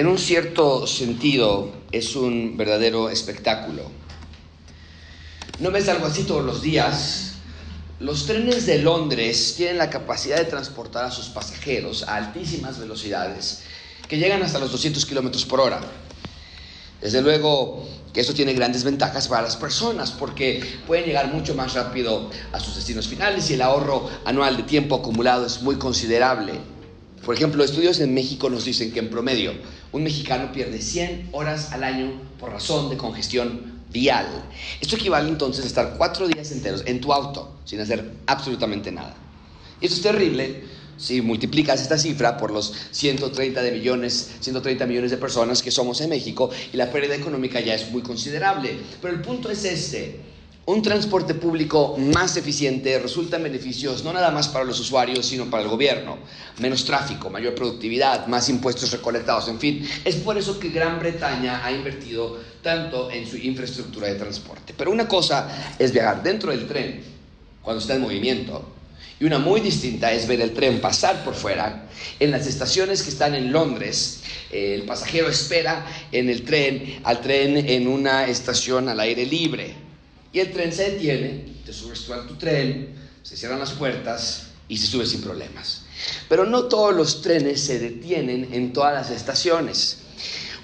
En un cierto sentido, es un verdadero espectáculo. ¿No ves algo así todos los días? Los trenes de Londres tienen la capacidad de transportar a sus pasajeros a altísimas velocidades que llegan hasta los 200 kilómetros por hora. Desde luego que esto tiene grandes ventajas para las personas porque pueden llegar mucho más rápido a sus destinos finales y el ahorro anual de tiempo acumulado es muy considerable. Por ejemplo, estudios en México nos dicen que en promedio un mexicano pierde 100 horas al año por razón de congestión vial. Esto equivale entonces a estar cuatro días enteros en tu auto sin hacer absolutamente nada. Y esto es terrible si multiplicas esta cifra por los 130 de millones, 130 millones de personas que somos en México y la pérdida económica ya es muy considerable. Pero el punto es este. Un transporte público más eficiente resulta en beneficios no nada más para los usuarios, sino para el gobierno. Menos tráfico, mayor productividad, más impuestos recolectados, en fin. Es por eso que Gran Bretaña ha invertido tanto en su infraestructura de transporte. Pero una cosa es viajar dentro del tren cuando está en movimiento y una muy distinta es ver el tren pasar por fuera. En las estaciones que están en Londres, el pasajero espera en el tren, al tren en una estación al aire libre y el tren se detiene, te subes tú a tu tren, se cierran las puertas y se sube sin problemas. Pero no todos los trenes se detienen en todas las estaciones.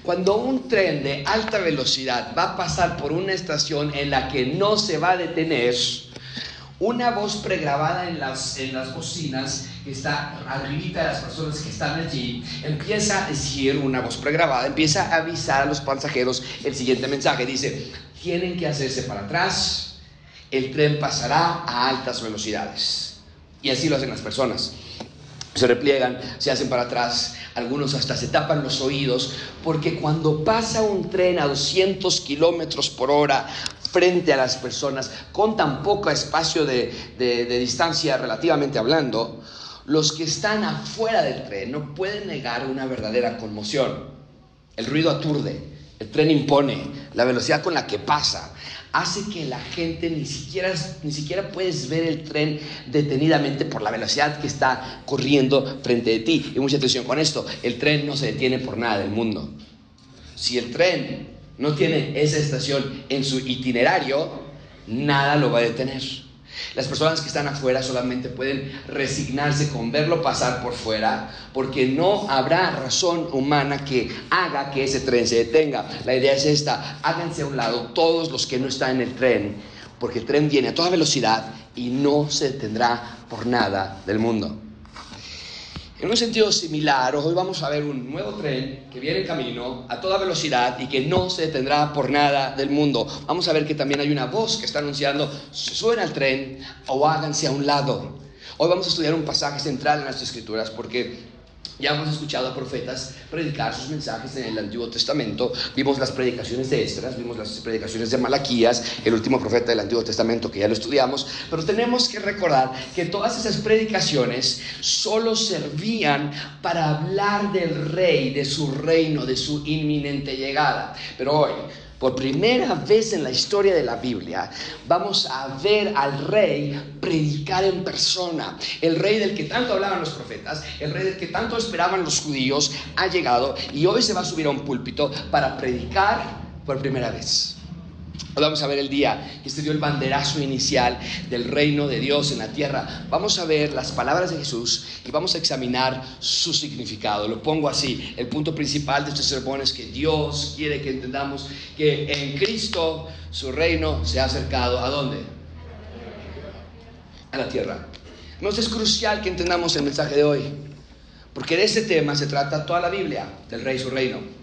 Cuando un tren de alta velocidad va a pasar por una estación en la que no se va a detener, una voz pregrabada en las, en las bocinas que está arribita de las personas que están allí, empieza a decir una voz pregrabada, empieza a avisar a los pasajeros el siguiente mensaje. Dice, tienen que hacerse para atrás, el tren pasará a altas velocidades. Y así lo hacen las personas. Se repliegan, se hacen para atrás, algunos hasta se tapan los oídos, porque cuando pasa un tren a 200 kilómetros por hora frente a las personas, con tan poco espacio de, de distancia relativamente hablando, los que están afuera del tren no pueden negar una verdadera conmoción. El ruido aturde, el tren impone, la velocidad con la que pasa, hace que la gente ni siquiera, ni siquiera puedes ver el tren detenidamente por la velocidad que está corriendo frente de ti. Y mucha atención con esto, el tren no se detiene por nada del mundo. Si el tren no tiene esa estación en su itinerario, nada lo va a detener. Las personas que están afuera solamente pueden resignarse con verlo pasar por fuera, porque no habrá razón humana que haga que ese tren se detenga. La idea es esta, háganse a un lado todos los que no están en el tren, porque el tren viene a toda velocidad y no se detendrá por nada del mundo. En un sentido similar, hoy vamos a ver un nuevo tren que viene en camino a toda velocidad y que no se detendrá por nada del mundo. Vamos a ver que también hay una voz que está anunciando, suena al tren o háganse a un lado. Hoy vamos a estudiar un pasaje central en las escrituras porque ya hemos escuchado a profetas predicar sus mensajes en el Antiguo Testamento. Vimos las predicaciones de Estras, vimos las predicaciones de Malaquías, el último profeta del Antiguo Testamento que ya lo estudiamos. Pero tenemos que recordar que todas esas predicaciones solo servían para hablar del rey, de su reino, de su inminente llegada. Pero hoy por primera vez en la historia de la Biblia vamos a ver al rey predicar en persona. El rey del que tanto hablaban los profetas, el rey del que tanto esperaban los judíos, ha llegado y hoy se va a subir a un púlpito para predicar por primera vez vamos a ver el día que se dio el banderazo inicial del reino de Dios en la tierra. Vamos a ver las palabras de Jesús y vamos a examinar su significado. Lo pongo así. El punto principal de este sermón es que Dios quiere que entendamos que en Cristo su reino se ha acercado. ¿A dónde? A la tierra. Nos es crucial que entendamos el mensaje de hoy. Porque de ese tema se trata toda la Biblia, del rey y su reino.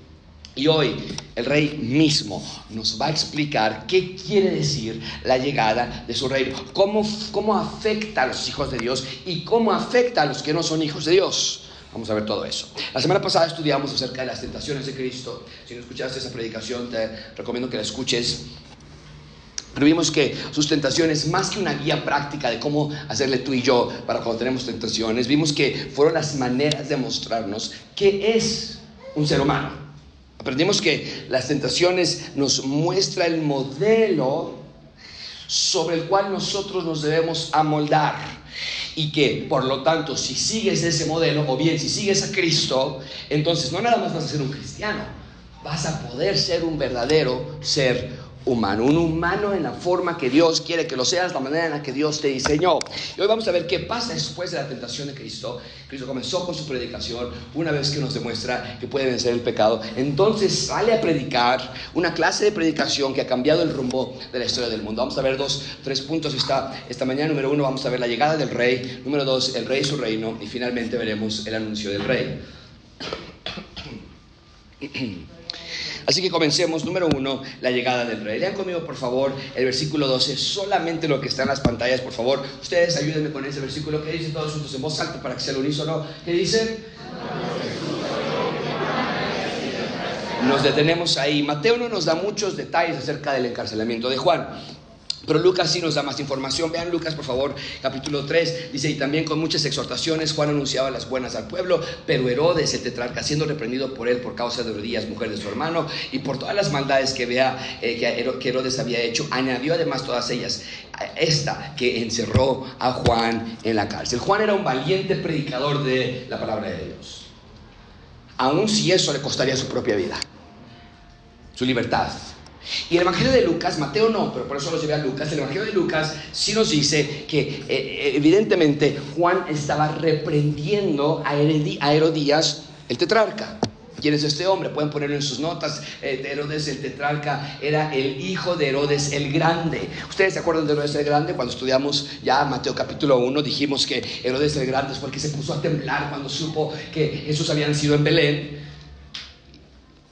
Y hoy el rey mismo nos va a explicar qué quiere decir la llegada de su reino, cómo, cómo afecta a los hijos de Dios y cómo afecta a los que no son hijos de Dios. Vamos a ver todo eso. La semana pasada estudiamos acerca de las tentaciones de Cristo. Si no escuchaste esa predicación, te recomiendo que la escuches. Pero vimos que sus tentaciones, más que una guía práctica de cómo hacerle tú y yo para cuando tenemos tentaciones, vimos que fueron las maneras de mostrarnos qué es un ser humano. Aprendimos que las tentaciones nos muestra el modelo sobre el cual nosotros nos debemos amoldar. Y que, por lo tanto, si sigues ese modelo, o bien si sigues a Cristo, entonces no nada más vas a ser un cristiano, vas a poder ser un verdadero ser humano, un humano en la forma que Dios quiere que lo seas, la manera en la que Dios te diseñó. Y hoy vamos a ver qué pasa después de la tentación de Cristo. Cristo comenzó con su predicación una vez que nos demuestra que puede vencer el pecado. Entonces sale a predicar una clase de predicación que ha cambiado el rumbo de la historia del mundo. Vamos a ver dos, tres puntos esta, esta mañana. Número uno, vamos a ver la llegada del rey. Número dos, el rey y su reino. Y finalmente veremos el anuncio del rey. Así que comencemos. Número uno, la llegada del rey. Lean conmigo, por favor, el versículo 12, solamente lo que está en las pantallas, por favor. Ustedes ayúdenme con ese versículo que dice todos juntos en voz alta para que sea el unísono. ¿Qué dice? Nos detenemos ahí. Mateo no nos da muchos detalles acerca del encarcelamiento de Juan. Pero Lucas sí nos da más información. Vean Lucas, por favor, capítulo 3. Dice, y también con muchas exhortaciones Juan anunciaba las buenas al pueblo, pero Herodes, el tetrarca, siendo reprendido por él por causa de Herodías, mujer de su hermano, y por todas las maldades que vea eh, que Herodes había hecho, añadió además todas ellas, esta que encerró a Juan en la cárcel. Juan era un valiente predicador de la palabra de Dios. Aun si eso le costaría su propia vida, su libertad y el Evangelio de Lucas, Mateo no, pero por eso lo llevé a Lucas, el Evangelio de Lucas sí nos dice que eh, eh, evidentemente Juan estaba reprendiendo a Herodías, el tetrarca. ¿Quién es este hombre? Pueden ponerlo en sus notas. Eh, Herodes el tetrarca era el hijo de Herodes el Grande. ¿Ustedes se acuerdan de Herodes el Grande? Cuando estudiamos ya Mateo capítulo 1, dijimos que Herodes el Grande fue el que se puso a temblar cuando supo que Jesús había nacido en Belén.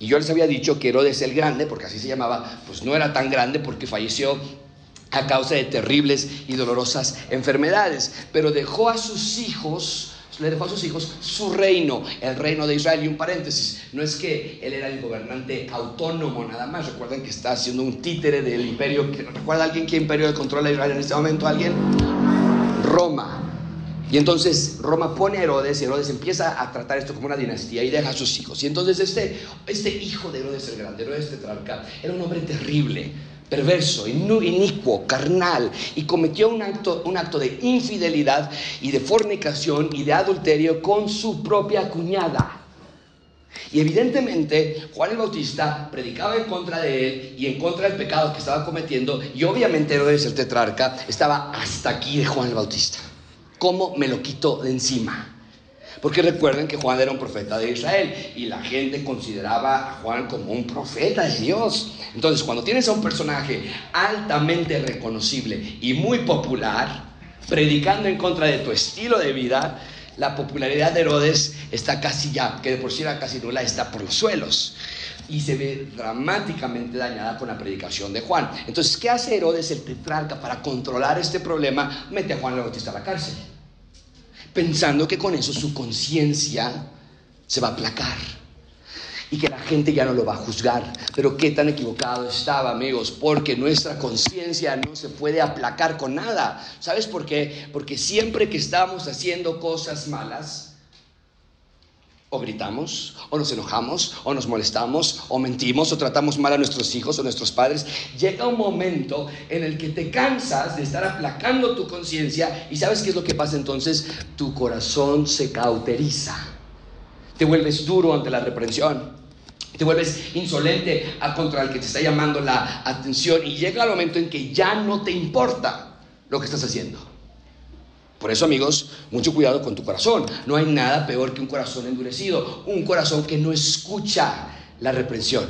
Y yo les había dicho que Herodes el Grande, porque así se llamaba, pues no era tan grande porque falleció a causa de terribles y dolorosas enfermedades, pero dejó a sus hijos le dejó a sus hijos su reino, el reino de Israel. Y un paréntesis, no es que él era el gobernante autónomo nada más, recuerden que está haciendo un títere del imperio, ¿recuerda alguien qué imperio controla Israel en este momento? ¿Alguien? Roma. Y entonces Roma pone a Herodes y Herodes empieza a tratar esto como una dinastía y deja a sus hijos. Y entonces este, este hijo de Herodes el Grande, Herodes Tetrarca, era un hombre terrible, perverso, inicuo, carnal, y cometió un acto, un acto de infidelidad y de fornicación y de adulterio con su propia cuñada. Y evidentemente Juan el Bautista predicaba en contra de él y en contra del pecado que estaba cometiendo. Y obviamente Herodes el tetrarca estaba hasta aquí de Juan el Bautista. ¿Cómo me lo quito de encima? Porque recuerden que Juan era un profeta de Israel y la gente consideraba a Juan como un profeta de Dios. Entonces, cuando tienes a un personaje altamente reconocible y muy popular, predicando en contra de tu estilo de vida, la popularidad de Herodes está casi ya, que de por sí era casi nula, está por los suelos. Y se ve dramáticamente dañada con la predicación de Juan. Entonces, ¿qué hace Herodes el tetrarca para controlar este problema? Mete a Juan el Bautista a la cárcel pensando que con eso su conciencia se va a aplacar y que la gente ya no lo va a juzgar. Pero qué tan equivocado estaba, amigos, porque nuestra conciencia no se puede aplacar con nada. ¿Sabes por qué? Porque siempre que estamos haciendo cosas malas, o gritamos, o nos enojamos, o nos molestamos, o mentimos, o tratamos mal a nuestros hijos o nuestros padres. Llega un momento en el que te cansas de estar aplacando tu conciencia y sabes qué es lo que pasa entonces? Tu corazón se cauteriza. Te vuelves duro ante la reprensión. Te vuelves insolente contra el que te está llamando la atención y llega el momento en que ya no te importa lo que estás haciendo. Por eso, amigos, mucho cuidado con tu corazón. No hay nada peor que un corazón endurecido, un corazón que no escucha la reprensión.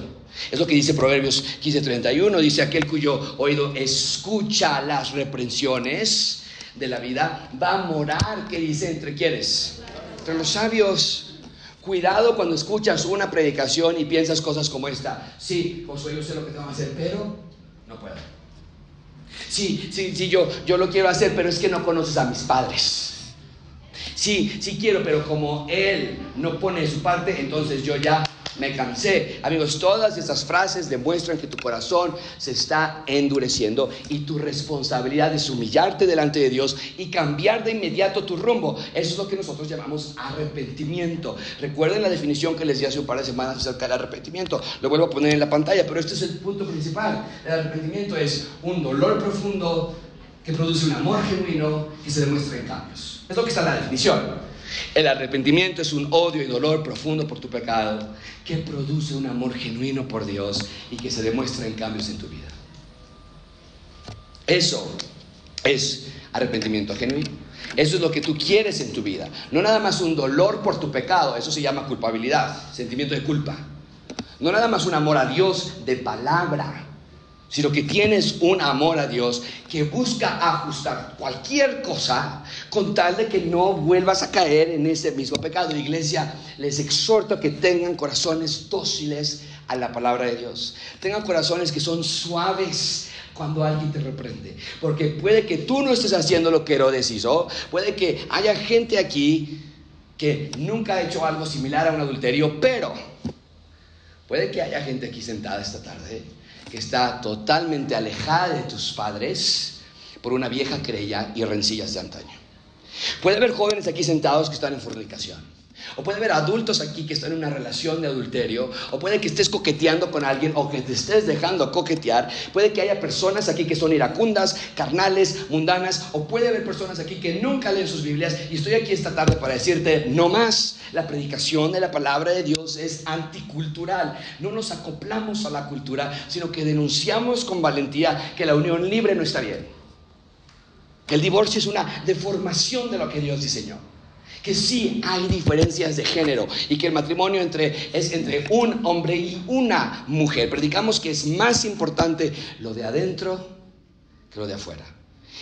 Es lo que dice Proverbios 15:31, dice aquel cuyo oído escucha las reprensiones de la vida, va a morar, ¿qué dice? ¿Entre quiénes? Entre los sabios. Cuidado cuando escuchas una predicación y piensas cosas como esta. Sí, Josué, yo sé lo que tengo que hacer, pero no puedo. Sí, sí, sí, yo, yo lo quiero hacer, pero es que no conoces a mis padres. Sí, sí quiero, pero como él no pone su parte, entonces yo ya me cansé. Amigos, todas estas frases demuestran que tu corazón se está endureciendo y tu responsabilidad es humillarte delante de Dios y cambiar de inmediato tu rumbo. Eso es lo que nosotros llamamos arrepentimiento. Recuerden la definición que les di hace un par de semanas acerca del arrepentimiento. Lo vuelvo a poner en la pantalla, pero este es el punto principal. El arrepentimiento es un dolor profundo que produce un amor genuino y se demuestra en cambios. Es lo que está en la definición. El arrepentimiento es un odio y dolor profundo por tu pecado que produce un amor genuino por Dios y que se demuestra en cambios en tu vida. Eso es arrepentimiento genuino. Eso es lo que tú quieres en tu vida. No nada más un dolor por tu pecado, eso se llama culpabilidad, sentimiento de culpa. No nada más un amor a Dios de palabra, sino que tienes un amor a Dios que busca ajustar cualquier cosa con tal de que no vuelvas a caer en ese mismo pecado. Iglesia, les exhorto a que tengan corazones dóciles a la palabra de Dios. Tengan corazones que son suaves cuando alguien te reprende. Porque puede que tú no estés haciendo lo que Herodes hizo. Puede que haya gente aquí que nunca ha hecho algo similar a un adulterio, pero puede que haya gente aquí sentada esta tarde que está totalmente alejada de tus padres por una vieja crella y rencillas de antaño. Puede haber jóvenes aquí sentados que están en fornicación. O puede haber adultos aquí que están en una relación de adulterio, o puede que estés coqueteando con alguien o que te estés dejando coquetear. Puede que haya personas aquí que son iracundas, carnales, mundanas, o puede haber personas aquí que nunca leen sus Biblias. Y estoy aquí esta tarde para decirte, no más, la predicación de la palabra de Dios es anticultural. No nos acoplamos a la cultura, sino que denunciamos con valentía que la unión libre no está bien. Que el divorcio es una deformación de lo que Dios diseñó que sí hay diferencias de género y que el matrimonio entre, es entre un hombre y una mujer. Predicamos que es más importante lo de adentro que lo de afuera.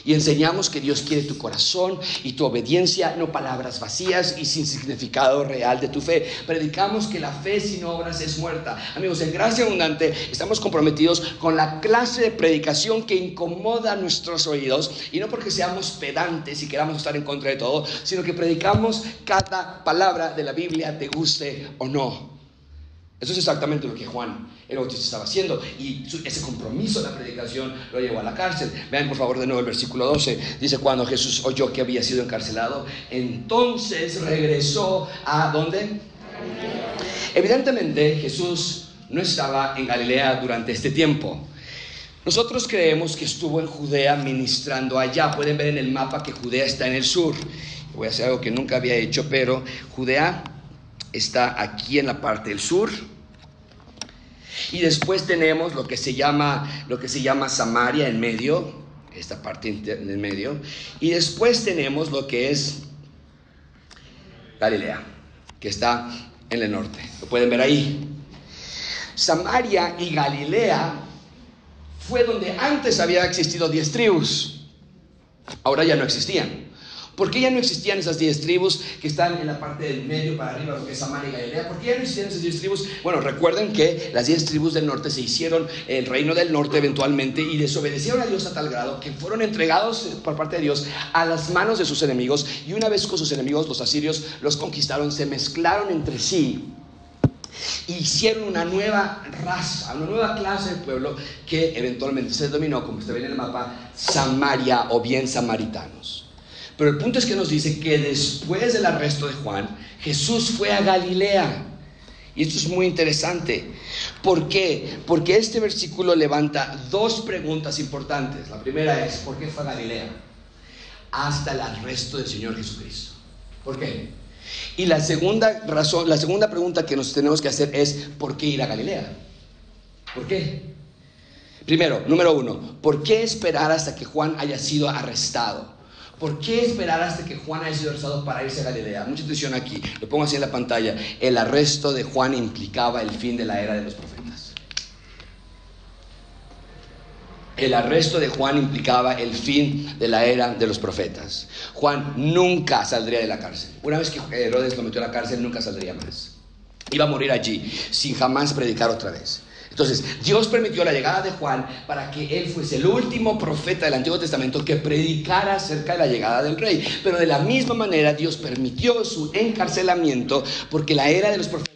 Y enseñamos que Dios quiere tu corazón y tu obediencia, no palabras vacías y sin significado real de tu fe. Predicamos que la fe sin obras es muerta. Amigos, en Gracia Abundante estamos comprometidos con la clase de predicación que incomoda nuestros oídos. Y no porque seamos pedantes y queramos estar en contra de todo, sino que predicamos cada palabra de la Biblia, te guste o no. Eso es exactamente lo que Juan el Bautista estaba haciendo y ese compromiso de la predicación lo llevó a la cárcel. Vean por favor de nuevo el versículo 12. Dice cuando Jesús oyó que había sido encarcelado, entonces regresó a ¿dónde? Evidentemente Jesús no estaba en Galilea durante este tiempo. Nosotros creemos que estuvo en Judea ministrando allá. Pueden ver en el mapa que Judea está en el sur. Voy a hacer algo que nunca había hecho, pero Judea está aquí en la parte del sur. Y después tenemos lo que se llama, lo que se llama Samaria en medio, esta parte en medio. Y después tenemos lo que es Galilea, que está en el norte. Lo pueden ver ahí. Samaria y Galilea fue donde antes había existido diez tribus. Ahora ya no existían. ¿Por qué ya no existían esas diez tribus que están en la parte del medio para arriba, lo que es Samaria y Galilea? ¿Por qué ya no existían esas diez tribus? Bueno, recuerden que las diez tribus del norte se hicieron el reino del norte eventualmente y desobedecieron a Dios a tal grado que fueron entregados por parte de Dios a las manos de sus enemigos y una vez con sus enemigos, los asirios, los conquistaron, se mezclaron entre sí hicieron una nueva raza, una nueva clase de pueblo que eventualmente se dominó, como usted ve en el mapa, Samaria o bien samaritanos. Pero el punto es que nos dice que después del arresto de Juan, Jesús fue a Galilea. Y esto es muy interesante. ¿Por qué? Porque este versículo levanta dos preguntas importantes. La primera es, ¿por qué fue a Galilea? Hasta el arresto del Señor Jesucristo. ¿Por qué? Y la segunda razón, la segunda pregunta que nos tenemos que hacer es, ¿por qué ir a Galilea? ¿Por qué? Primero, número uno, ¿por qué esperar hasta que Juan haya sido arrestado? ¿Por qué esperar hasta que Juan haya sido arrestado para irse a Galilea? Mucha atención aquí, lo pongo así en la pantalla. El arresto de Juan implicaba el fin de la era de los profetas. El arresto de Juan implicaba el fin de la era de los profetas. Juan nunca saldría de la cárcel. Una vez que Herodes lo metió a la cárcel, nunca saldría más. Iba a morir allí, sin jamás predicar otra vez. Entonces, Dios permitió la llegada de Juan para que él fuese el último profeta del Antiguo Testamento que predicara acerca de la llegada del rey. Pero de la misma manera, Dios permitió su encarcelamiento porque la era de los profetas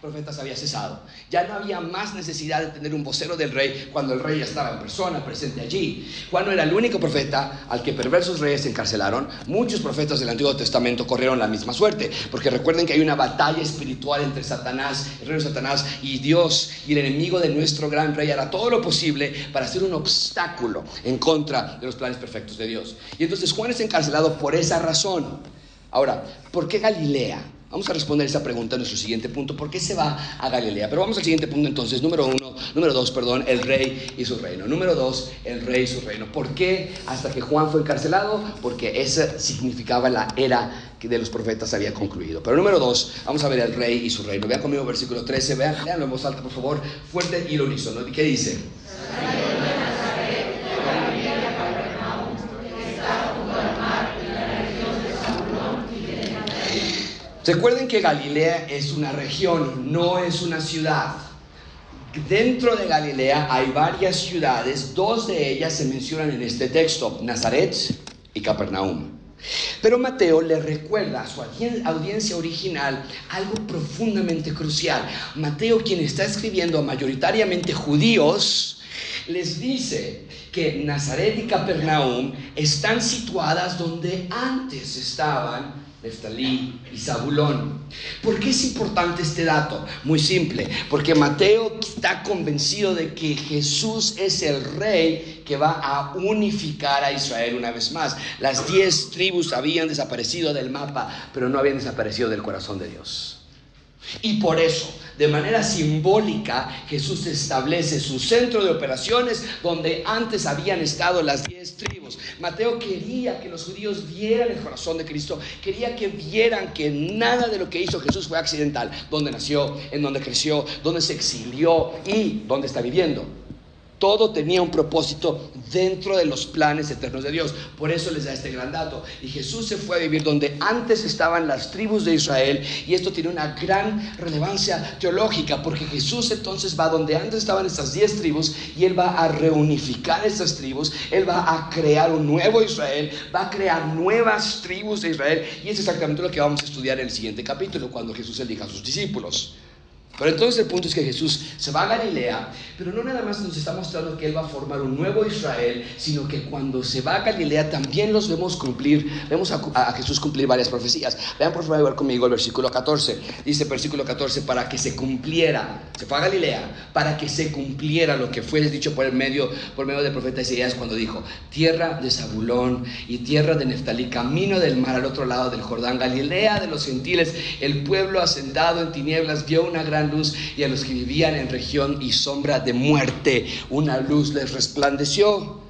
profetas había cesado. Ya no había más necesidad de tener un vocero del rey cuando el rey estaba en persona, presente allí. Juan no era el único profeta al que perversos reyes encarcelaron. Muchos profetas del Antiguo Testamento corrieron la misma suerte, porque recuerden que hay una batalla espiritual entre Satanás, el reino de Satanás y Dios, y el enemigo de nuestro gran rey hará todo lo posible para hacer un obstáculo en contra de los planes perfectos de Dios. Y entonces Juan es encarcelado por esa razón. Ahora, ¿por qué Galilea? Vamos a responder esa pregunta en nuestro siguiente punto. ¿Por qué se va a Galilea? Pero vamos al siguiente punto entonces. Número uno, número dos, perdón, el rey y su reino. Número dos, el rey y su reino. ¿Por qué hasta que Juan fue encarcelado? Porque esa significaba la era que de los profetas había concluido. Pero número dos, vamos a ver el rey y su reino. Vean conmigo versículo 13, vean, veanlo en voz alta, por favor, fuerte y lo unísono. ¿Qué dice? Recuerden que Galilea es una región, no es una ciudad. Dentro de Galilea hay varias ciudades, dos de ellas se mencionan en este texto, Nazaret y Capernaum. Pero Mateo le recuerda a su audiencia original algo profundamente crucial. Mateo, quien está escribiendo mayoritariamente judíos, les dice que Nazaret y Capernaum están situadas donde antes estaban Neftalí y Zabulón. ¿Por qué es importante este dato? Muy simple, porque Mateo está convencido de que Jesús es el rey que va a unificar a Israel una vez más. Las diez tribus habían desaparecido del mapa, pero no habían desaparecido del corazón de Dios. Y por eso, de manera simbólica, Jesús establece su centro de operaciones donde antes habían estado las diez tribus. Mateo quería que los judíos vieran el corazón de Cristo, quería que vieran que nada de lo que hizo Jesús fue accidental, donde nació, en donde creció, donde se exilió y donde está viviendo. Todo tenía un propósito dentro de los planes eternos de Dios. Por eso les da este gran dato. Y Jesús se fue a vivir donde antes estaban las tribus de Israel. Y esto tiene una gran relevancia teológica, porque Jesús entonces va donde antes estaban estas diez tribus y Él va a reunificar estas tribus. Él va a crear un nuevo Israel, va a crear nuevas tribus de Israel. Y es exactamente lo que vamos a estudiar en el siguiente capítulo, cuando Jesús elija a sus discípulos. Pero entonces el punto es que Jesús se va a Galilea, pero no nada más nos está mostrando que Él va a formar un nuevo Israel, sino que cuando se va a Galilea también los vemos cumplir, vemos a, Jesús cumplir varias profecías. Vean por favor conmigo el versículo 14. Dice versículo 14, para que se cumpliera, se fue a Galilea, para que se cumpliera lo que fue dicho por el medio, por medio del profeta Isaías cuando dijo, tierra de Zabulón y tierra de Neftalí, camino del mar al otro lado del Jordán, Galilea de los gentiles, el pueblo asentado en tinieblas vio una gran luz y a los que vivían en región y sombra de muerte, una luz les resplandeció.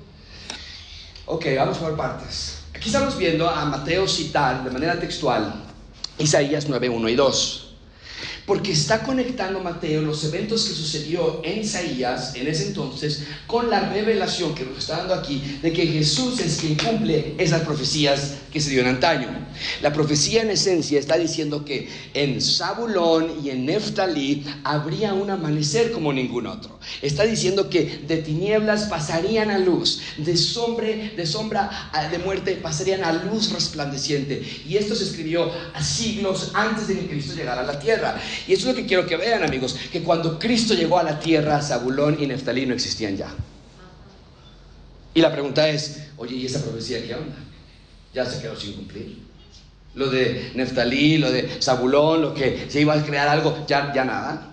Ok, vamos por partes. Aquí estamos viendo a Mateo citar de manera textual Isaías 9, 1 y 2 porque está conectando Mateo los eventos que sucedió en Isaías en ese entonces con la revelación que nos está dando aquí de que Jesús es quien cumple esas profecías que se dio en antaño. La profecía en esencia está diciendo que en Zabulón y en Neftalí habría un amanecer como ningún otro. Está diciendo que de tinieblas pasarían a luz, de sombra, de sombra de muerte pasarían a luz resplandeciente. Y esto se escribió a siglos antes de que Cristo llegara a la tierra. Y eso es lo que quiero que vean, amigos, que cuando Cristo llegó a la tierra, Zabulón y Neftalí no existían ya. Y la pregunta es, oye, ¿y esa profecía qué onda? Ya se quedó sin cumplir. Lo de Neftalí, lo de Zabulón, lo que se iba a crear algo, ya, ya nada.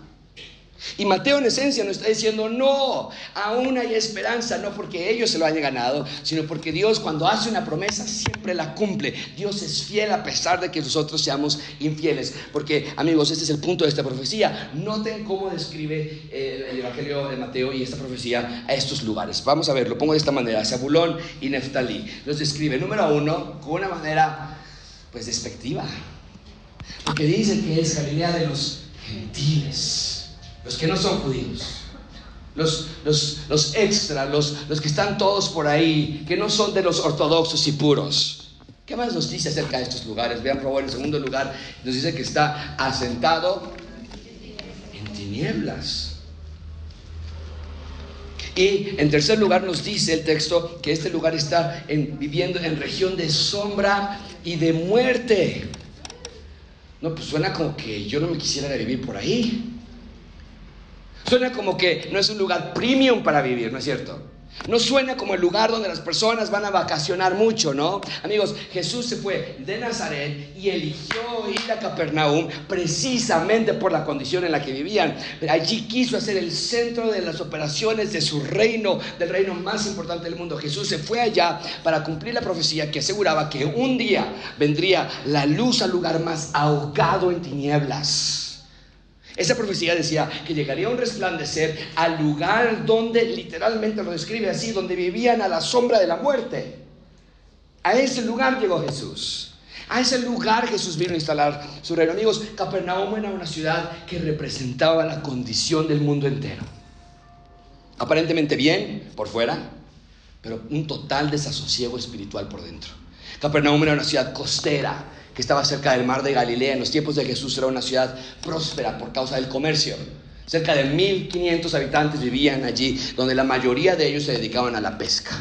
Y Mateo en esencia nos está diciendo, no, aún hay esperanza, no porque ellos se lo hayan ganado, sino porque Dios cuando hace una promesa siempre la cumple. Dios es fiel a pesar de que nosotros seamos infieles. Porque amigos, este es el punto de esta profecía. Noten cómo describe eh, el Evangelio de Mateo y esta profecía a estos lugares. Vamos a ver, lo pongo de esta manera, Zabulón y Neftalí. Los describe, número uno, con una manera pues despectiva. Porque dice que es Galilea de los gentiles los que no son judíos, los, los, los extra, los, los que están todos por ahí, que no son de los ortodoxos y puros. ¿Qué más nos dice acerca de estos lugares? Vean, por favor, en segundo lugar, nos dice que está asentado en tinieblas. Y en tercer lugar nos dice el texto que este lugar está viviendo en región de sombra y de muerte. No, pues suena como que yo no me quisiera vivir por ahí. Suena como que no es un lugar premium para vivir, ¿no es cierto? No suena como el lugar donde las personas van a vacacionar mucho, ¿no? Amigos, Jesús se fue de Nazaret y eligió ir a Capernaum precisamente por la condición en la que vivían. Allí quiso hacer el centro de las operaciones de su reino, del reino más importante del mundo. Jesús se fue allá para cumplir la profecía que aseguraba que un día vendría la luz al lugar más ahogado en tinieblas. Esa profecía decía que llegaría un resplandecer al lugar donde, literalmente lo describe así, donde vivían a la sombra de la muerte. A ese lugar llegó Jesús. A ese lugar Jesús vino a instalar su reino. Amigos, Capernaum era una ciudad que representaba la condición del mundo entero. Aparentemente bien por fuera, pero un total desasosiego espiritual por dentro. Capernaum era una ciudad costera, que estaba cerca del mar de Galilea. En los tiempos de Jesús era una ciudad próspera por causa del comercio. Cerca de 1500 habitantes vivían allí, donde la mayoría de ellos se dedicaban a la pesca.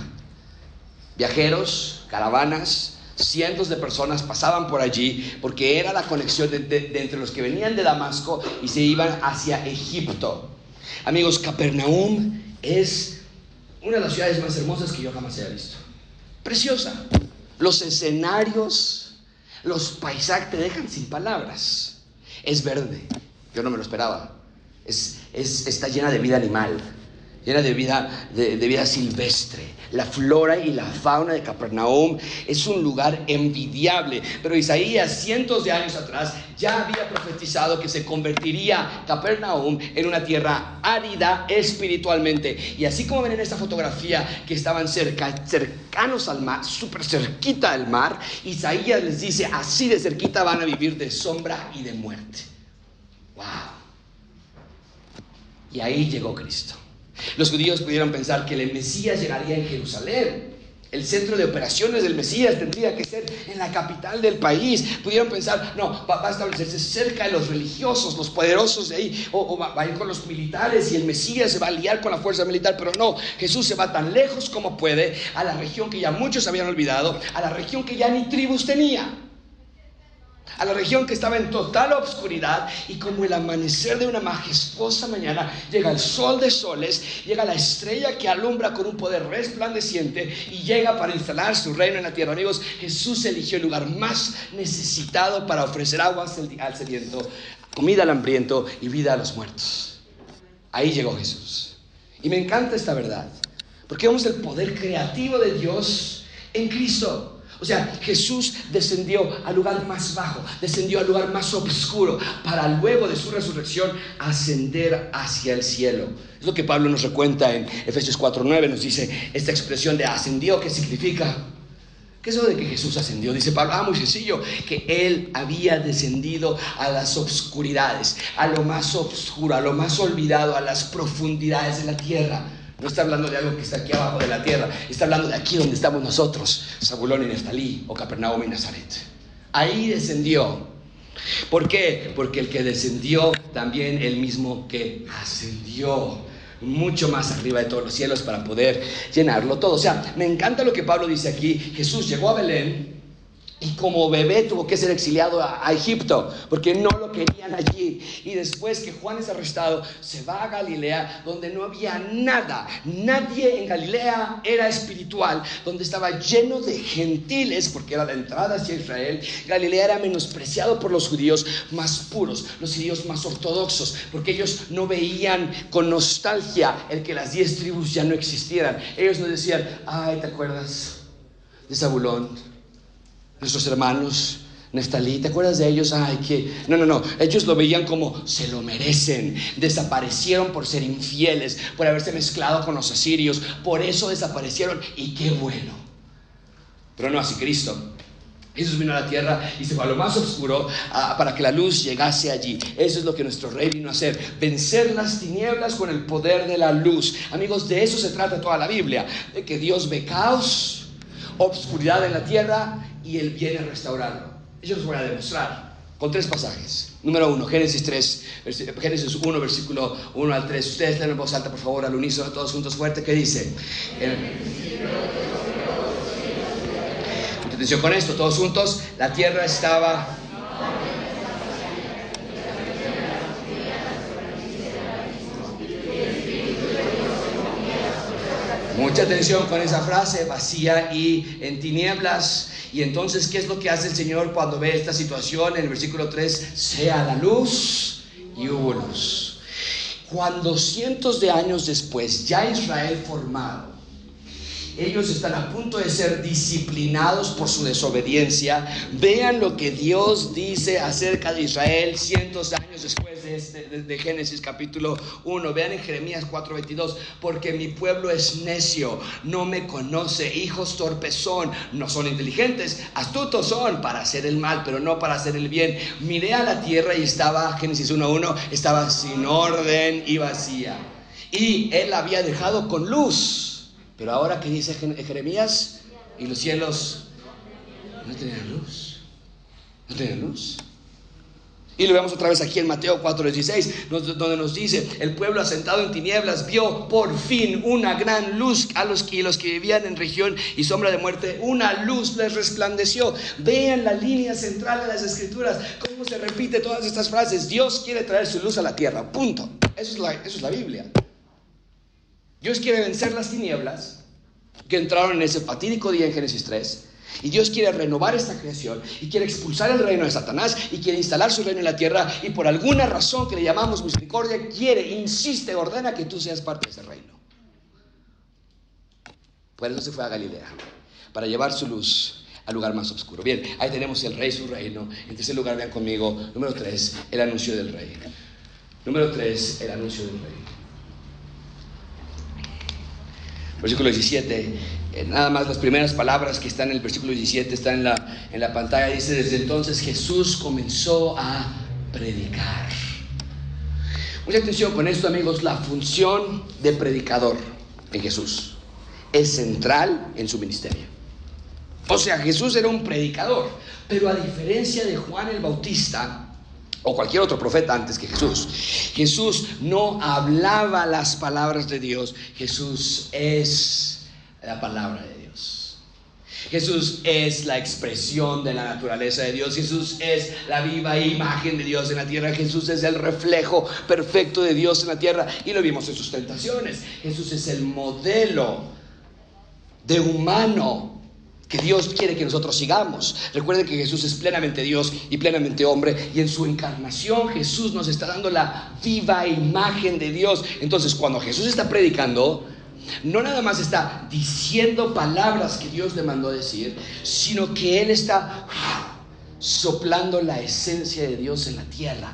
Viajeros, caravanas, cientos de personas pasaban por allí porque era la conexión entre los que venían de Damasco y se iban hacia Egipto. Amigos, Capernaum es una de las ciudades más hermosas que yo jamás haya visto. Preciosa. Los escenarios los paisajes te dejan sin palabras. Es verde, yo no me lo esperaba. Es, está llena de vida animal, llena de vida, de, vida silvestre. La flora y la fauna de Capernaum es un lugar envidiable. Pero Isaías, cientos de años atrás, ya había profetizado que se convertiría Capernaum en una tierra árida espiritualmente. Y así como ven en esta fotografía que estaban cerca, cercanos al mar, súper cerquita al mar, Isaías les dice, así de cerquita van a vivir de sombra y de muerte. ¡Wow! Y ahí llegó Cristo. Los judíos pudieron pensar que el Mesías llegaría en Jerusalén. El centro de operaciones del Mesías tendría que ser en la capital del país. Pudieron pensar, no, va, a establecerse cerca de los religiosos, los poderosos de ahí, o, va, a ir con los militares y el Mesías se va a liar con la fuerza militar, pero no, Jesús se va tan lejos como puede a la región que ya muchos habían olvidado, a la región que ya ni tribus tenía a la región que estaba en total obscuridad y como el amanecer de una majestuosa mañana llega el sol de soles, llega la estrella que alumbra con un poder resplandeciente y llega para instalar su reino en la tierra. Amigos, Jesús eligió el lugar más necesitado para ofrecer agua al sediento, comida al hambriento y vida a los muertos. Ahí llegó Jesús. Y me encanta esta verdad, porque vemos el poder creativo de Dios en Cristo. O sea, Jesús descendió al lugar más bajo, descendió al lugar más oscuro, para luego de su resurrección ascender hacia el cielo. Es lo que Pablo nos recuenta en Efesios 4.9, nos dice esta expresión de ascendió, ¿qué significa? ¿Qué es eso de que Jesús ascendió? Dice Pablo, ah, muy sencillo, que Él había descendido a las obscuridades, a lo más oscuro, a lo más olvidado, a las profundidades de la tierra no está hablando de algo que está aquí abajo de la tierra, está hablando de aquí donde estamos nosotros, Zabulón y Neftalí, o Capernaum y Nazaret. Ahí descendió. ¿Por qué? Porque el que descendió también el mismo que ascendió mucho más arriba de todos los cielos para poder llenarlo todo. O sea, me encanta lo que Pablo dice aquí. Jesús llegó a Belén, y como bebé tuvo que ser exiliado a, Egipto porque no lo querían allí. Y después que Juan es arrestado, se va a Galilea donde no había nada. Nadie en Galilea era espiritual, donde estaba lleno de gentiles porque era la entrada hacia Israel. Galilea era menospreciado por los judíos más puros, los judíos más ortodoxos, porque ellos no veían con nostalgia el que las diez tribus ya no existieran. Ellos no decían, ay, ¿te acuerdas de Zabulón? Nuestros hermanos, Neftalí, ¿te acuerdas de ellos? Ay, que. No, no, no. Ellos lo veían como se lo merecen. Desaparecieron por ser infieles, por haberse mezclado con los asirios. Por eso desaparecieron y qué bueno. Pero no así Cristo. Jesús vino a la tierra y se fue a lo más oscuro para que la luz llegase allí. Eso es lo que nuestro rey vino a hacer. Vencer las tinieblas con el poder de la luz. Amigos, de eso se trata toda la Biblia. De que Dios ve caos, obscuridad en la tierra y Él viene a restaurarlo. Yo os voy a demostrar con tres pasajes. Número uno, Génesis 3, Génesis 1, versículo 1 al 3. Ustedes leen en voz alta, por favor, al unísono, todos juntos fuerte, ¿qué dice? Atención con esto, todos juntos, la tierra estaba Mucha atención con esa frase, vacía y en tinieblas. Y entonces, ¿qué es lo que hace el Señor cuando ve esta situación? En el versículo 3, sea la luz y hubo. Cuando cientos de años después, ya Israel formado, ellos están a punto de ser disciplinados por su desobediencia. Vean lo que Dios dice acerca de Israel cientos de años después de, este, Génesis capítulo 1. Vean en Jeremías 4:22, porque mi pueblo es necio, no me conoce, hijos torpezón, no son inteligentes, astutos son para hacer el mal, pero no para hacer el bien. Miré a la tierra y estaba, Génesis 1:1, estaba sin orden y vacía. Y él había dejado con luz pero ahora que dice Jeremías, y los cielos no tenían luz. No tenían luz. Y lo vemos otra vez aquí en Mateo 4:16, donde nos dice, el pueblo asentado en tinieblas vio por fin una gran luz a los que, los que vivían en región y sombra de muerte, una luz les resplandeció. Vean la línea central de las escrituras, cómo se repite todas estas frases. Dios quiere traer su luz a la tierra, punto. Eso es la Biblia. Dios quiere vencer las tinieblas que entraron en ese fatídico día en Génesis 3. Y Dios quiere renovar esta creación y quiere expulsar el reino de Satanás y quiere instalar su reino en la tierra y por alguna razón que le llamamos misericordia quiere, insiste, ordena que tú seas parte de ese reino. Por eso se fue a Galilea, para llevar su luz al lugar más oscuro. Bien, ahí tenemos el rey, su reino. En tercer lugar, vean conmigo, número 3, el anuncio del rey. Número 3, el anuncio del rey. Versículo 17, eh, nada más las primeras palabras que están en el versículo 17 están en la, en la pantalla. Dice, desde entonces Jesús comenzó a predicar. Mucha atención con esto amigos, la función de predicador en Jesús es central en su ministerio. O sea, Jesús era un predicador, pero a diferencia de Juan el Bautista, o cualquier otro profeta antes que Jesús. Jesús no hablaba las palabras de Dios, Jesús es la palabra de Dios. Jesús es la expresión de la naturaleza de Dios. Jesús es la viva imagen de Dios en la tierra. Jesús es el reflejo perfecto de Dios en la tierra. Y lo vimos en sus tentaciones. Jesús es el modelo de humano que Dios quiere que nosotros sigamos. Recuerden que Jesús es plenamente Dios y plenamente hombre y en su encarnación Jesús nos está dando la viva imagen de Dios. Entonces cuando Jesús está predicando, no nada más está diciendo palabras que Dios le mandó decir, sino que Él está soplando la esencia de Dios en la tierra.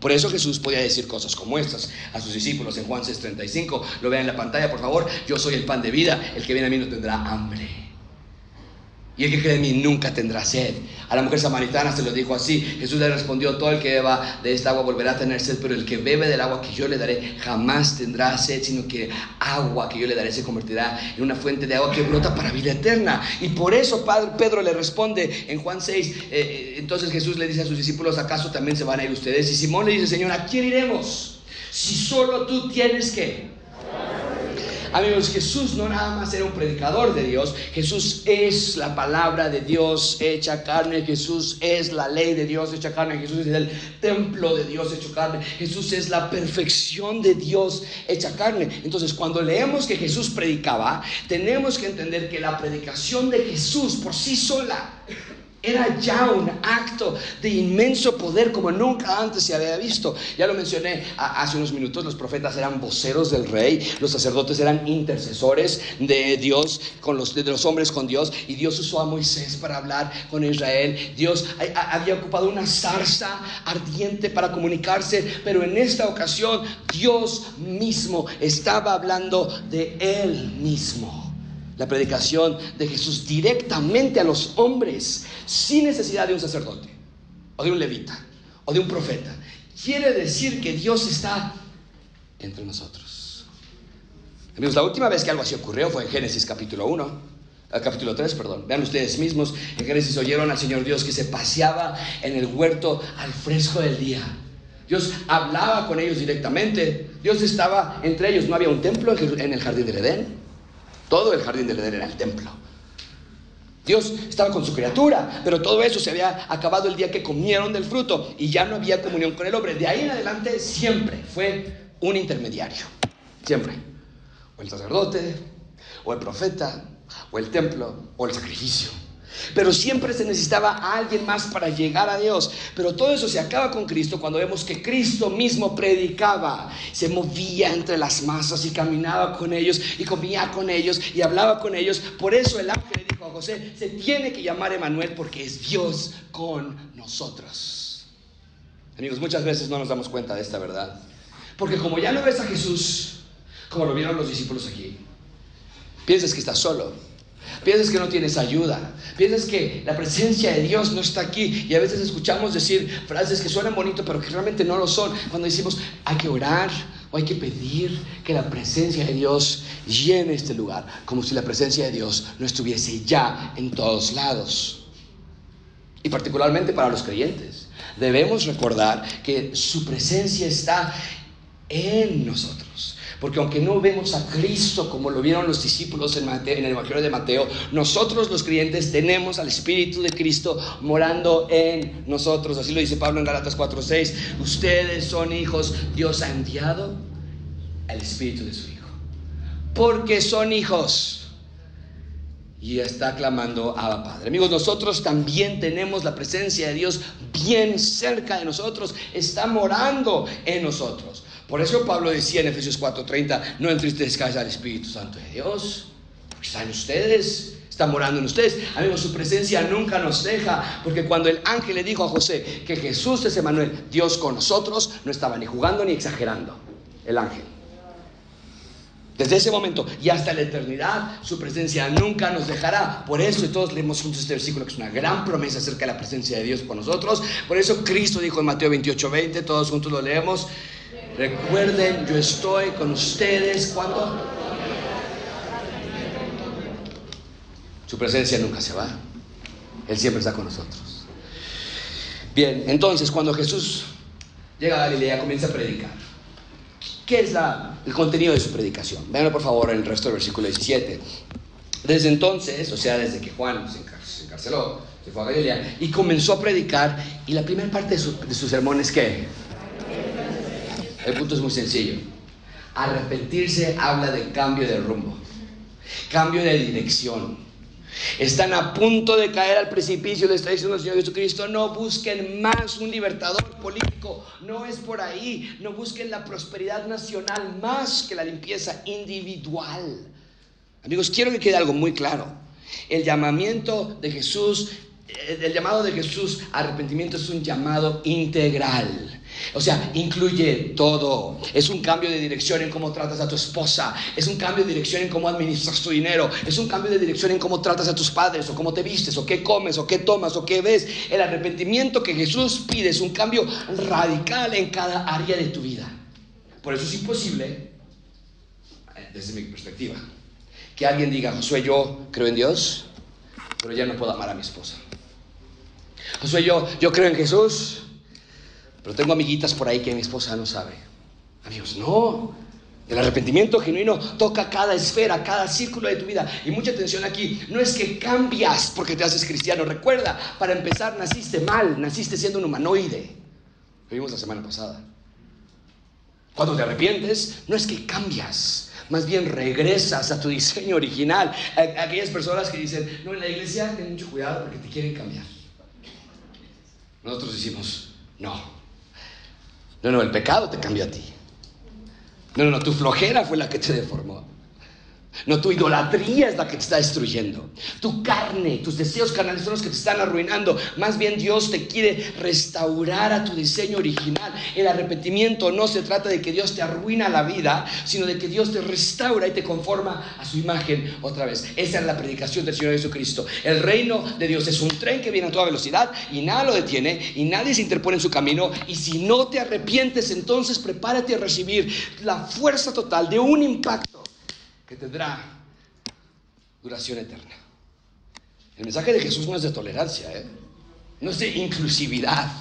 Por eso Jesús podía decir cosas como estas a sus discípulos en Juan 6:35. Lo vean en la pantalla, por favor. Yo soy el pan de vida. El que viene a mí no tendrá hambre. Y el que cree en mí nunca tendrá sed. A la mujer samaritana se lo dijo así. Jesús le respondió, todo el que beba de esta agua volverá a tener sed, pero el que bebe del agua que yo le daré jamás tendrá sed, sino que agua que yo le daré se convertirá en una fuente de agua que brota para vida eterna. Y por eso Padre, Pedro le responde en Juan 6, eh, eh, entonces Jesús le dice a sus discípulos, ¿acaso también se van a ir ustedes? Y Simón le dice, Señor, ¿a quién iremos? Si solo tú tienes que Amigos, Jesús no nada más era un predicador de Dios, Jesús es la palabra de Dios hecha carne, Jesús es la ley de Dios hecha carne, Jesús es el templo de Dios hecho carne, Jesús es la perfección de Dios hecha carne. Entonces, cuando leemos que Jesús predicaba, tenemos que entender que la predicación de Jesús por sí sola era ya un acto de inmenso poder como nunca antes se había visto. Ya lo mencioné hace unos minutos, los profetas eran voceros del rey, los sacerdotes eran intercesores de Dios, con los, de los hombres con Dios, y Dios usó a Moisés para hablar con Israel. Dios había ocupado una zarza ardiente para comunicarse, pero en esta ocasión Dios mismo estaba hablando de Él mismo la predicación de Jesús directamente a los hombres, sin necesidad de un sacerdote, o de un levita, o de un profeta. Quiere decir que Dios está entre nosotros. Amigos, la última vez que algo así ocurrió fue en Génesis capítulo 1. Eh, capítulo 3, perdón. Vean ustedes mismos, en Génesis oyeron al Señor Dios que se paseaba en el huerto al fresco del día. Dios hablaba con ellos directamente. Dios estaba entre ellos. No había un templo en el jardín del Edén. Todo el jardín del Edén era el templo. Dios estaba con su criatura, pero todo eso se había acabado el día que comieron del fruto y ya no había comunión con el hombre. De ahí en adelante siempre fue un intermediario. Siempre. O el sacerdote, o el profeta, o el templo, o el sacrificio. Pero siempre se necesitaba a alguien más para llegar a Dios. Pero todo eso se acaba con Cristo cuando vemos que Cristo mismo predicaba, se movía entre las masas y caminaba con ellos y comía con ellos y hablaba con ellos. Por eso el ángel le dijo a José, se tiene que llamar Emanuel porque es Dios con nosotros. Amigos, muchas veces no nos damos cuenta de esta verdad. Porque como ya no ves a Jesús, como lo vieron los discípulos aquí, piensas que estás solo Piensas que no tienes ayuda. Piensas que la presencia de Dios no está aquí. Y a veces escuchamos decir frases que suenan bonito, pero que realmente no lo son. Cuando decimos, hay que orar o hay que pedir que la presencia de Dios llene este lugar. Como si la presencia de Dios no estuviese ya en todos lados. Y particularmente para los creyentes. Debemos recordar que su presencia está en nosotros. Porque aunque no vemos a Cristo como lo vieron los discípulos en, el Evangelio de Mateo, nosotros los creyentes tenemos al Espíritu de Cristo morando en nosotros. Así lo dice Pablo en Galatas 4:6. Ustedes son hijos, Dios ha enviado al Espíritu de su Hijo. Porque son hijos. Y está clamando a Padre. Amigos, nosotros también tenemos la presencia de Dios bien cerca de nosotros. Está morando en nosotros. Por eso Pablo decía en Efesios 4:30, no entristezcáis al Espíritu Santo de Dios, porque está en ustedes, está morando en ustedes. Amigos, su presencia nunca nos deja, porque cuando el ángel le dijo a José que Jesús es Emanuel, Dios con nosotros, no estaba ni jugando ni exagerando, el ángel. Desde ese momento y hasta la eternidad, su presencia nunca nos dejará. Por eso, todos leemos juntos este versículo, que es una gran promesa acerca de la presencia de Dios con nosotros. Por eso, Cristo dijo en Mateo 28, 20, todos juntos lo leemos. Recuerden, yo estoy con ustedes cuando su presencia nunca se va. Él siempre está con nosotros. Bien, entonces cuando Jesús llega a Galilea comienza a predicar. ¿Qué es el contenido de su predicación? Veanlo por favor en el resto del versículo 17. Desde entonces, o sea, desde que Juan se encarceló, se fue a Galilea y comenzó a predicar. Y la primera parte de su, de su sermón es que el punto es muy sencillo. Arrepentirse habla de cambio de rumbo, cambio de dirección. Están a punto de caer al precipicio, le está diciendo el Señor Jesucristo, no busquen más un libertador político, no es por ahí, no busquen la prosperidad nacional más que la limpieza individual. Amigos, quiero que quede algo muy claro. El llamamiento de Jesús, eh, el llamado de Jesús arrepentimiento es un llamado integral. O sea, incluye todo. Es un cambio de dirección en cómo tratas a tu esposa. Es un cambio de dirección en cómo administras tu dinero. Es un cambio de dirección en cómo tratas a tus padres, o cómo te vistes, o qué comes, o qué tomas, o qué ves. El arrepentimiento que Jesús pide es un cambio radical en cada área de tu vida. Por eso es imposible, desde mi perspectiva, que alguien diga, Josué, yo creo en Dios, pero ya no puedo amar a mi esposa. Josué, yo, yo creo en Jesús, pero tengo amiguitas por ahí que mi esposa no sabe. Amigos, no. El arrepentimiento genuino toca cada esfera, cada círculo de tu vida. Y mucha atención aquí, no es que cambias porque te haces cristiano. Recuerda, para empezar, naciste mal, naciste siendo un humanoide. Lo vimos la semana pasada. Cuando te arrepientes, no es que cambias, más bien regresas a tu diseño original. aquellas personas que dicen, no, en la iglesia ten mucho cuidado porque te quieren cambiar. Nosotros decimos, no, no, no, el pecado te cambió a ti. No, no, no, tu flojera fue la que te deformó. No, tu idolatría es la que te está destruyendo. Tu carne, tus deseos carnales son los que te están arruinando. Más bien Dios te quiere restaurar a tu diseño original. El arrepentimiento no se trata de que Dios te arruina la vida, sino de que Dios te restaura y te conforma a su imagen otra vez. Esa es la predicación del Señor Jesucristo. El reino de Dios es un tren que viene a toda velocidad y nada lo detiene y nadie se interpone en su camino. Y si no te arrepientes, entonces prepárate a recibir la fuerza total de un impacto que tendrá duración eterna. El mensaje de Jesús no es de tolerancia, ¿eh? no es de inclusividad,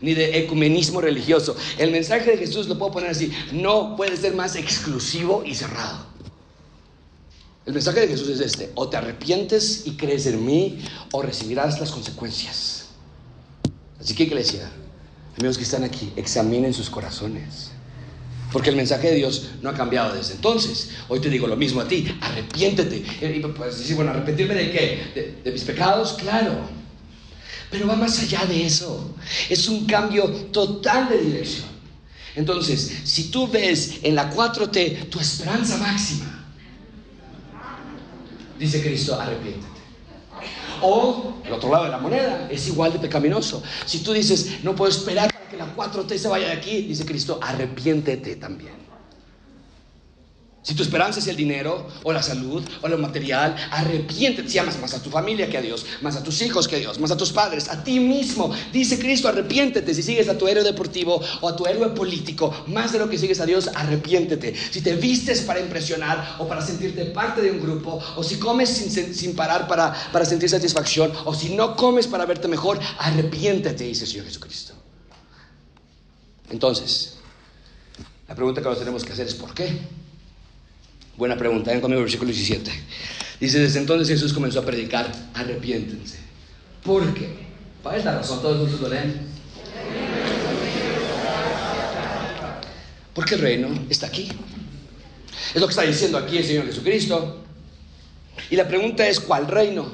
ni de ecumenismo religioso. El mensaje de Jesús lo puedo poner así, no puede ser más exclusivo y cerrado. El mensaje de Jesús es este, o te arrepientes y crees en mí, o recibirás las consecuencias. Así que iglesia, amigos que están aquí, examinen sus corazones. Porque el mensaje de Dios no ha cambiado desde entonces. Hoy te digo lo mismo a ti, arrepiéntete. Y puedes decir, bueno, ¿arrepentirme de qué? ¿De, mis pecados? Claro. Pero va más allá de eso. Es un cambio total de dirección. Entonces, si tú ves en la 4T tu esperanza máxima, dice Cristo, arrepiéntete. O el otro lado de la moneda es igual de pecaminoso. Si tú dices, no puedo esperar para que la 4T se vaya de aquí, dice Cristo, arrepiéntete también. Si tu esperanza es el dinero, o la salud, o lo material, arrepiéntete. Si amas más a tu familia que a Dios, más a tus hijos que a Dios, más a tus padres, a ti mismo. Dice Cristo, arrepiéntete. Si sigues a tu héroe deportivo o a tu héroe político, más de lo que sigues a Dios, arrepiéntete. Si te vistes para impresionar o para sentirte parte de un grupo, o si comes sin, parar para, para sentir satisfacción, o si no comes para verte mejor, arrepiéntete, dice el Señor Jesucristo. Entonces, la pregunta que nos tenemos que hacer es ¿por qué? Buena pregunta, ven conmigo versículo 17. Dice, desde entonces Jesús comenzó a predicar, arrepiéntense. ¿Por qué? ¿Cuál es la razón? Todos juntos lo leen. Porque el reino está aquí. Es lo que está diciendo aquí el Señor Jesucristo. Y la pregunta es, ¿cuál reino?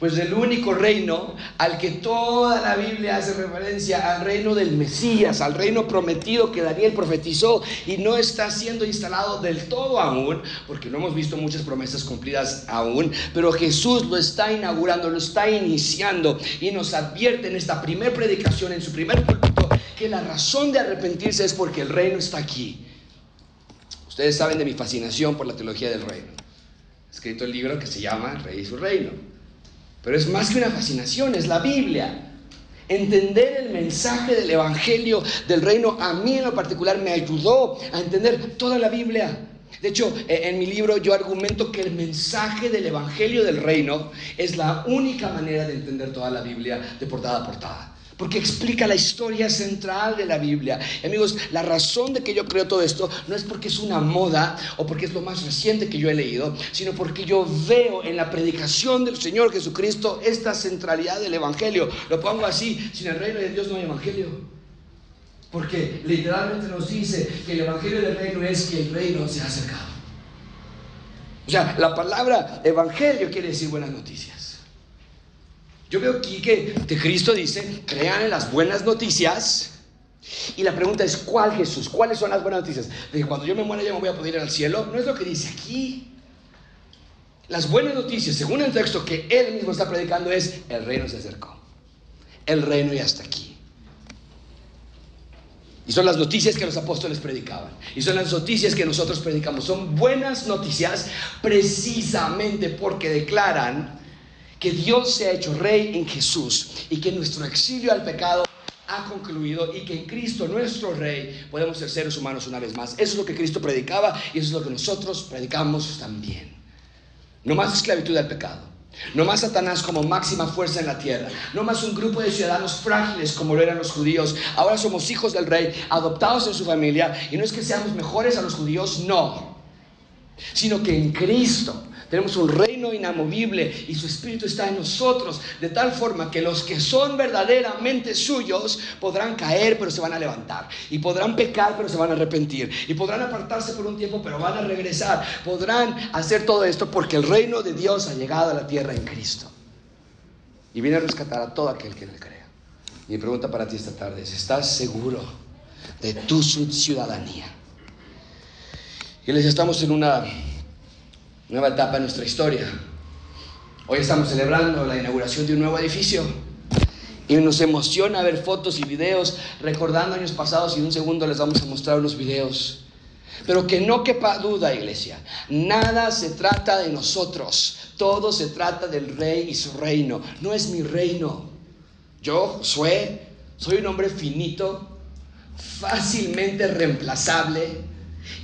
Pues el único reino al que toda la Biblia hace referencia, al reino del Mesías, al reino prometido que Daniel profetizó y no está siendo instalado del todo aún, porque no hemos visto muchas promesas cumplidas aún, pero Jesús lo está inaugurando, lo está iniciando y nos advierte en esta primera predicación, en su primer púlpito, que la razón de arrepentirse es porque el reino está aquí. Ustedes saben de mi fascinación por la teología del reino. He escrito el libro que se llama Rey y su reino. Pero es más que una fascinación, es la Biblia. Entender el mensaje del Evangelio del reino a mí en lo particular me ayudó a entender toda la Biblia. De hecho, e, en mi libro yo argumento que el mensaje del Evangelio del reino es la única manera de entender toda la Biblia de portada a portada porque explica la historia central de la Biblia. amigos, la razón de que yo creo todo esto no es porque es una moda o porque es lo más reciente que yo he leído, sino porque yo veo en la predicación del Señor Jesucristo esta centralidad del Evangelio. Lo pongo así, sin el reino de Dios no hay Evangelio. Porque literalmente nos dice que el Evangelio del reino es que el reino se ha acercado. O sea, la palabra Evangelio quiere decir buenas noticias. Yo veo aquí que Cristo dice, crean en las buenas noticias. Y la pregunta es, ¿cuál Jesús? ¿Cuáles son las buenas noticias? De cuando yo me muera ya me voy a poder ir al cielo. No es lo que dice aquí. Las buenas noticias, según el texto que él mismo está predicando, es, el reino se acercó. El reino ya está aquí. Y son las noticias que los apóstoles predicaban. Y son las noticias que nosotros predicamos. Son buenas noticias precisamente porque declaran que Dios se ha hecho rey en Jesús y que nuestro exilio al pecado ha concluido y que en Cristo, nuestro Rey, podemos ser seres humanos una vez más. Eso es lo que Cristo predicaba y eso es lo que nosotros predicamos también. No más esclavitud al pecado. No más Satanás como máxima fuerza en la tierra. No más un grupo de ciudadanos frágiles como lo eran los judíos. Ahora somos hijos del rey, adoptados en su familia. Y no es que seamos mejores a los judíos, no. Sino que en Cristo tenemos un reino inamovible y su espíritu está en nosotros, de tal forma que los que son verdaderamente suyos podrán caer pero se van a levantar. Y podrán pecar pero se van a arrepentir. Y podrán apartarse por un tiempo pero van a regresar. Podrán hacer todo esto porque el reino de Dios ha llegado a la tierra en Cristo. Y viene a rescatar a todo aquel que le crea. Mi pregunta para ti esta tarde es, ¿estás seguro de tu ciudadanía? Y les estamos en una nueva etapa en nuestra historia. Hoy estamos celebrando la inauguración de un nuevo edificio y nos emociona ver fotos y videos recordando años pasados y en un segundo les vamos a mostrar unos videos. Pero que no quepa duda, iglesia, nada se trata de nosotros, todo se trata del rey y su reino, no es mi reino. Yo, Josué, soy un hombre finito, fácilmente reemplazable,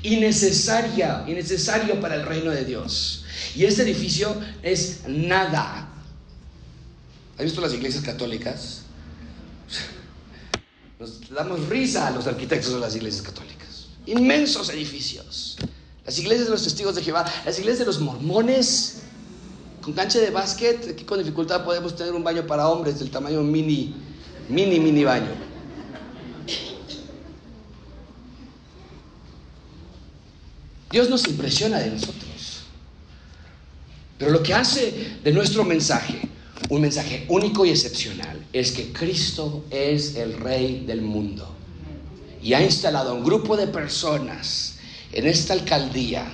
innecesaria, innecesario para el reino de Dios. Y este edificio es nada. ¿Has visto las iglesias católicas? Nos damos risa a los arquitectos de las iglesias católicas. Inmensos edificios. Las iglesias de los testigos de Jehová, las iglesias de los mormones, con cancha de básquet, aquí con dificultad podemos tener un baño para hombres del tamaño mini, mini, mini baño. Dios nos impresiona de nosotros. Pero lo que hace de nuestro mensaje un mensaje único y excepcional es que Cristo es el Rey del mundo y ha instalado a un grupo de personas en esta alcaldía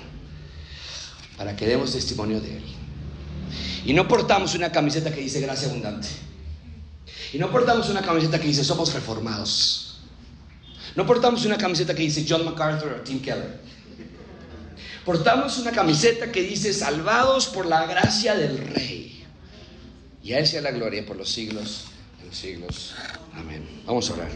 para que demos testimonio de Él. Y no portamos una camiseta que dice gracia abundante. Y no portamos una camiseta que dice somos reformados. No portamos una camiseta que dice John MacArthur o Tim Keller. Portamos una camiseta que dice salvados por la gracia del Rey. Y a Él sea la gloria por los siglos de los siglos. Amén. Vamos a orar.